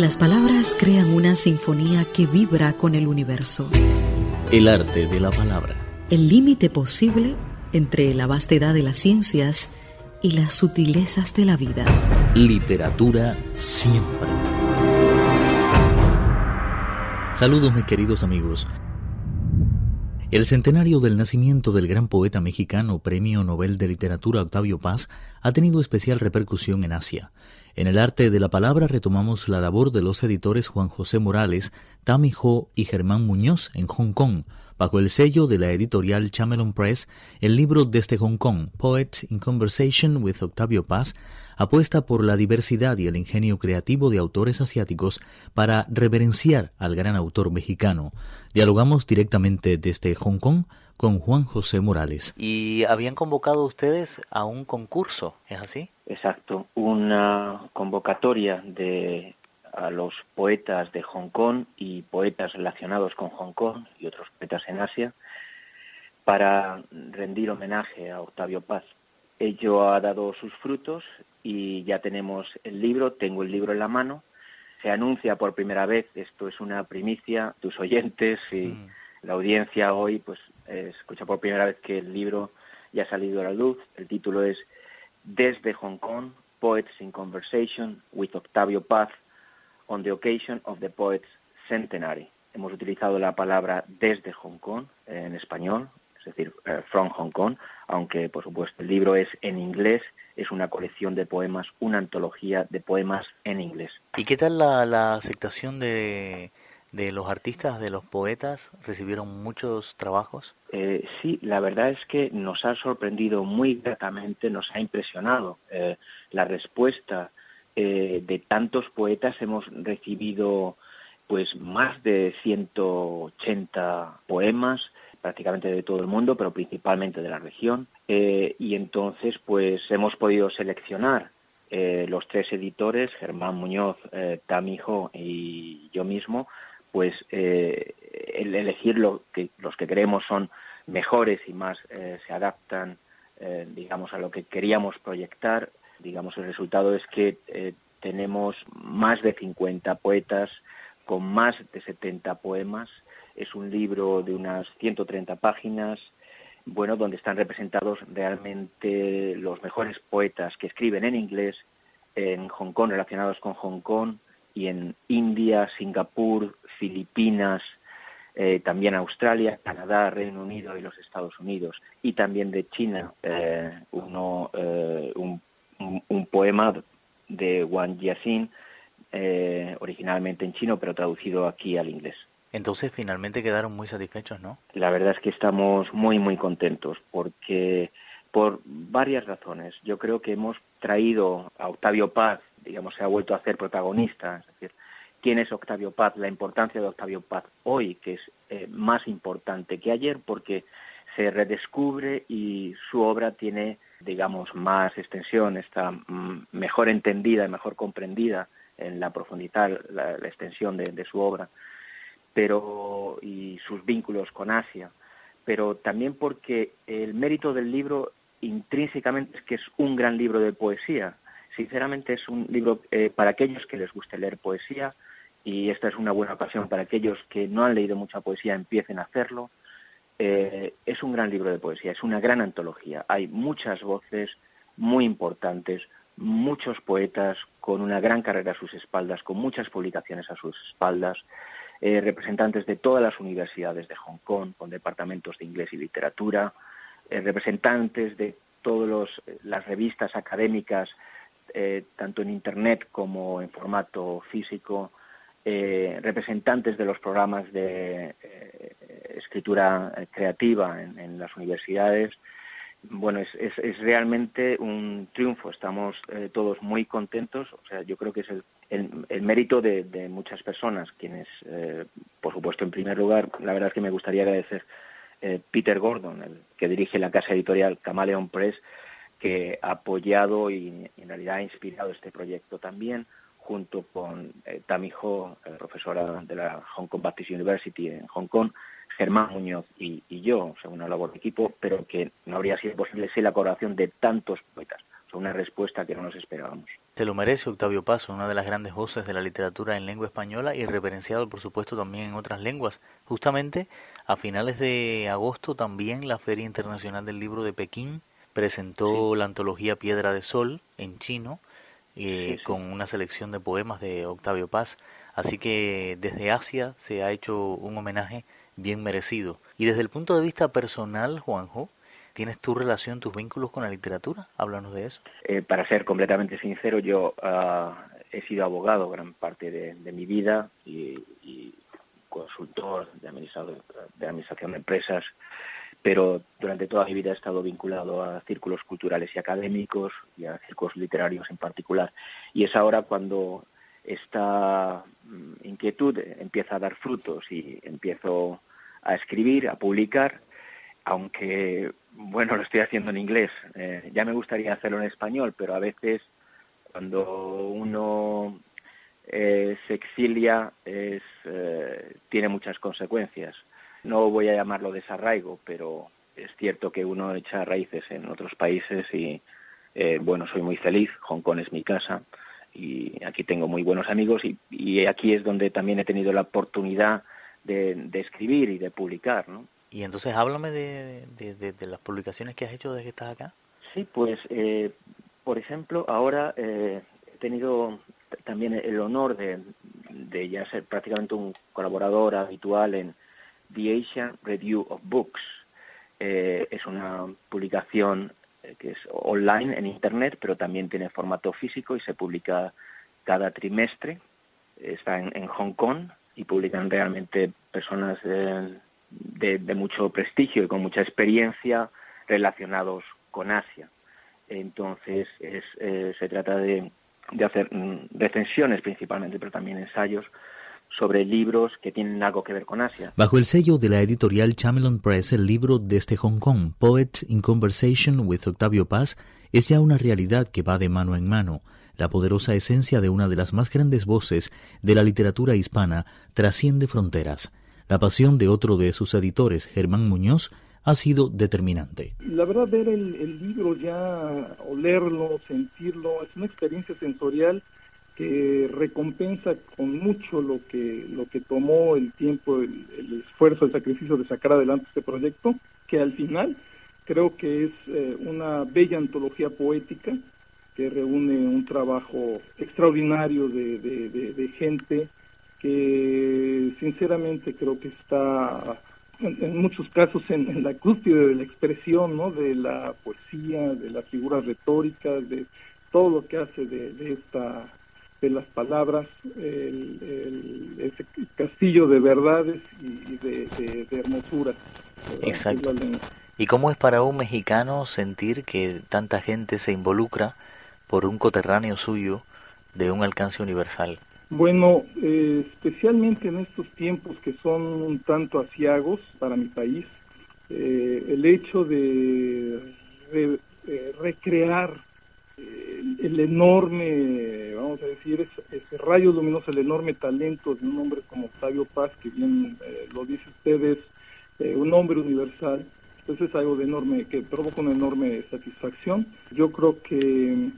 Las palabras crean una sinfonía que vibra con el universo. El arte de la palabra. El límite posible entre la vastedad de las ciencias y las sutilezas de la vida. Literatura siempre. Saludos mis queridos amigos. El centenario del nacimiento del gran poeta mexicano, Premio Nobel de Literatura Octavio Paz, ha tenido especial repercusión en Asia. En el arte de la palabra retomamos la labor de los editores Juan José Morales, Tami Ho y Germán Muñoz en Hong Kong, Bajo el sello de la editorial Chamelon Press, el libro Desde Hong Kong, Poets in Conversation with Octavio Paz, apuesta por la diversidad y el ingenio creativo de autores asiáticos para reverenciar al gran autor mexicano. Dialogamos directamente desde Hong Kong con Juan José Morales. Y habían convocado ustedes a un concurso, ¿es así? Exacto, una convocatoria de a los poetas de Hong Kong y poetas relacionados con Hong Kong y otros poetas en Asia para rendir homenaje a Octavio Paz. Ello ha dado sus frutos y ya tenemos el libro, tengo el libro en la mano. Se anuncia por primera vez, esto es una primicia, tus oyentes y mm. la audiencia hoy pues escucha por primera vez que el libro ya ha salido a la luz. El título es Desde Hong Kong, Poets in Conversation with Octavio Paz, on the occasion of the poet's centenary. Hemos utilizado la palabra desde Hong Kong en español, es decir, eh, from Hong Kong, aunque por supuesto el libro es en inglés, es una colección de poemas, una antología de poemas en inglés. ¿Y qué tal la, aceptación de, los artistas, de los poetas? ¿Recibieron muchos trabajos? Eh, sí, la verdad es que nos ha sorprendido muy gratamente, nos ha impresionado eh, la respuesta eh, de tantos poetas hemos recibido pues más de 180 poemas prácticamente de todo el mundo, pero principalmente de la región. Y entonces, pues hemos podido seleccionar los tres editores, Germán Muñoz, Tamijo y yo mismo, pues elegir lo que, los que creemos son mejores y más se adaptan, digamos, a lo que queríamos proyectar digamos, el resultado es que eh, tenemos más de 50 poetas con más de 70 poemas. Es un libro de unas 130 páginas, bueno, donde están representados realmente los mejores poetas que escriben en inglés en Hong Kong, relacionados con Hong Kong, y en India, Singapur, Filipinas, eh, también Australia, Canadá, Reino Unido y los Estados Unidos, y también de China, eh, uno, un un, poema de Wang Jiaxin, eh, originalmente en chino, pero traducido aquí al inglés. Entonces finalmente quedaron muy satisfechos, ¿no? La verdad es que estamos muy, muy contentos porque por varias razones. Yo creo que hemos traído a Octavio Paz, digamos, se ha vuelto a hacer protagonista, es decir, quién es Octavio Paz, la importancia de Octavio Paz hoy, que es eh, más importante que ayer porque se redescubre y su obra tiene digamos, más extensión, está mm, mejor entendida y mejor comprendida en la profundidad, la, extensión de, su obra, pero y sus vínculos con Asia, pero también porque el mérito del libro intrínsecamente es que es un gran libro de poesía. Sinceramente es un libro eh, para aquellos que les guste leer poesía y esta es una buena ocasión para aquellos que no han leído mucha poesía empiecen a hacerlo eh, es un gran libro de poesía, es una gran antología. Hay muchas voces muy importantes, muchos poetas con una gran carrera a sus espaldas, con muchas publicaciones a sus espaldas, eh, representantes de todas las universidades de Hong Kong, con departamentos de inglés y literatura, representantes de todas las revistas académicas, tanto en Internet como en formato físico, representantes de los programas de escritura eh, creativa en, las universidades. Bueno, es, realmente un triunfo. Estamos eh, todos muy contentos. O sea, yo creo que es el, mérito de, muchas personas, quienes, eh, por supuesto, en primer lugar, la verdad es que me gustaría agradecer Peter Gordon, el que dirige la casa editorial Camaleon Press, que ha apoyado y, en realidad ha inspirado este proyecto también junto con eh, Tammy Ho, profesora de la Hong Kong Baptist University en Hong Kong, Germán Muñoz y, yo, o sea, una labor de equipo, pero que no habría sido posible sin la colaboración de tantos poetas. O una respuesta que no nos esperábamos. Se lo merece Octavio Paz, una de las grandes voces de la literatura en lengua española y reverenciado por supuesto también en otras lenguas. Justamente a finales de agosto también la Feria Internacional del Libro de Pekín presentó la antología Piedra de Sol en chino eh, con una selección de poemas de Octavio Paz. Así que desde Asia se ha hecho un homenaje bien merecido. Y desde el punto de vista personal, Juanjo, ¿Tienes tu relación, tus vínculos con la literatura? Háblanos de eso. Eh, para ser completamente sincero, yo ah, he sido abogado gran parte de, mi vida y, consultor de, de administración de empresas, pero durante toda mi vida he estado vinculado a círculos culturales y académicos y a círculos literarios en particular. Y es ahora cuando esta mm, inquietud empieza a dar frutos y empiezo a escribir, a publicar, aunque bueno, lo estoy haciendo en inglés. Eh, ya me gustaría hacerlo en español, pero a veces cuando uno eh, se exilia es, eh, tiene muchas consecuencias. No voy a llamarlo desarraigo, pero es cierto que uno echa raíces en otros países y, bueno, soy muy feliz. Hong Kong es mi casa y aquí tengo muy buenos amigos y, aquí es donde también he tenido la oportunidad de, de escribir y de publicar, ¿no? Y entonces háblame de, de, las publicaciones que has hecho desde que estás acá. Sí, pues, eh, por ejemplo, ahora eh, he tenido también el honor de, de ya ser prácticamente un colaborador habitual en The Asian Review of Books. Eh, es una publicación que es online en Internet, pero también tiene formato físico y se publica cada trimestre. Está en, Hong Kong y publican realmente personas de, mucho prestigio y con mucha experiencia relacionados con Asia. Entonces eh, se trata de, hacer mm, recensiones principalmente, pero también ensayos sobre libros que tienen algo que ver con Asia. Bajo el sello de la editorial Chamelon Press, el libro desde Hong Kong, Poets in Conversation with Octavio Paz, es ya una realidad que va de mano en mano. La poderosa esencia de una de las más grandes voces de la literatura hispana trasciende fronteras. La pasión de otro de sus editores, Germán Muñoz, ha sido determinante. La verdad, ver el, libro ya, olerlo, sentirlo, es una experiencia sensorial que recompensa con mucho lo que, lo que tomó el tiempo, el, esfuerzo, el sacrificio de sacar adelante este proyecto, que al final creo que es eh, una bella antología poética que reúne un trabajo extraordinario de, de gente que sinceramente creo que está en, muchos casos en, la cúspide de la expresión, ¿no? De la poesía, de las figuras retóricas, de todo lo que hace de, esta de las palabras, el, castillo de verdades y de, de, hermosuras. Exacto. ¿Y cómo es para un mexicano sentir que tanta gente se involucra por un coterráneo suyo de un alcance universal? Bueno, eh, especialmente en estos tiempos que son un tanto asiagos para mi país, eh, el hecho de eh, recrear el, enorme, vamos a decir, ese, rayo luminoso, el enorme talento de un hombre como Octavio Paz, que bien lo dice usted, es un hombre universal. Entonces es algo de enorme, que provoca una enorme satisfacción. Yo creo que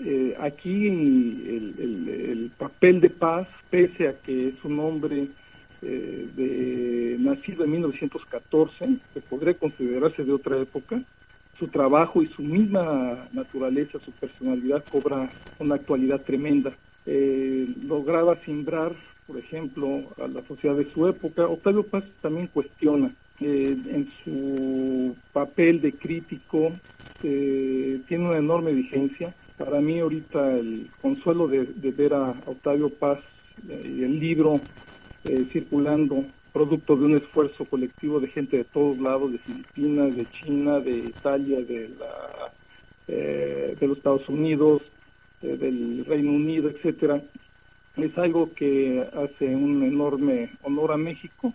eh, aquí el, papel de paz, pese a que es un hombre eh, de, nacido en 1914, que podría considerarse de otra época, su trabajo y su misma naturaleza, su personalidad cobra una actualidad tremenda. Eh, lograba simbrar, por ejemplo, a la sociedad de su época. Octavio Paz también cuestiona en su papel de crítico, tiene una enorme vigencia para mí ahorita el consuelo de, ver a Octavio Paz eh, y el libro eh, circulando, producto de un esfuerzo colectivo de gente de todos lados, de Filipinas, de China, de Italia, de, la, eh, de los Estados Unidos, del Reino Unido, etcétera, es algo que hace un enorme honor a México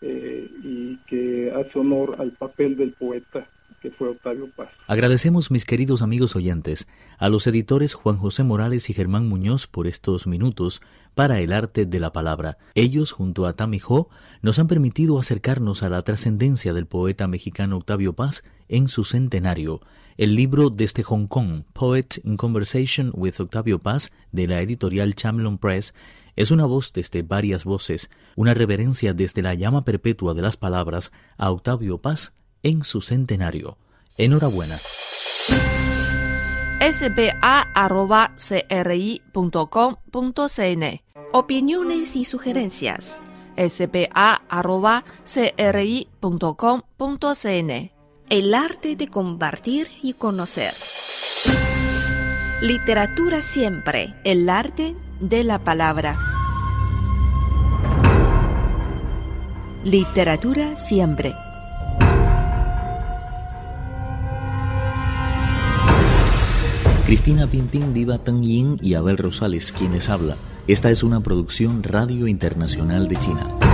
y que hace honor al papel del poeta fue Octavio Paz. Agradecemos, mis queridos amigos oyentes, a los editores Juan José Morales y Germán Muñoz por estos minutos para el arte de la palabra. Ellos, junto a Tami Ho, nos han permitido acercarnos a la trascendencia del poeta mexicano Octavio Paz en su centenario. El libro desde Hong Kong, Poet in Conversation with Octavio Paz, de la editorial Chamlon Press, es una voz desde varias voces, una reverencia desde la llama perpetua de las palabras a Octavio Paz en su centenario. Enhorabuena. spa.cri.com.cn Opiniones y sugerencias. spa.cri.com.cn El arte de compartir y conocer. Literatura siempre. El arte de la palabra. Literatura siempre. Cristina Pimpín, Viva Tang Yin y Abel Rosales, quienes habla. Esta es una producción Radio Internacional de China.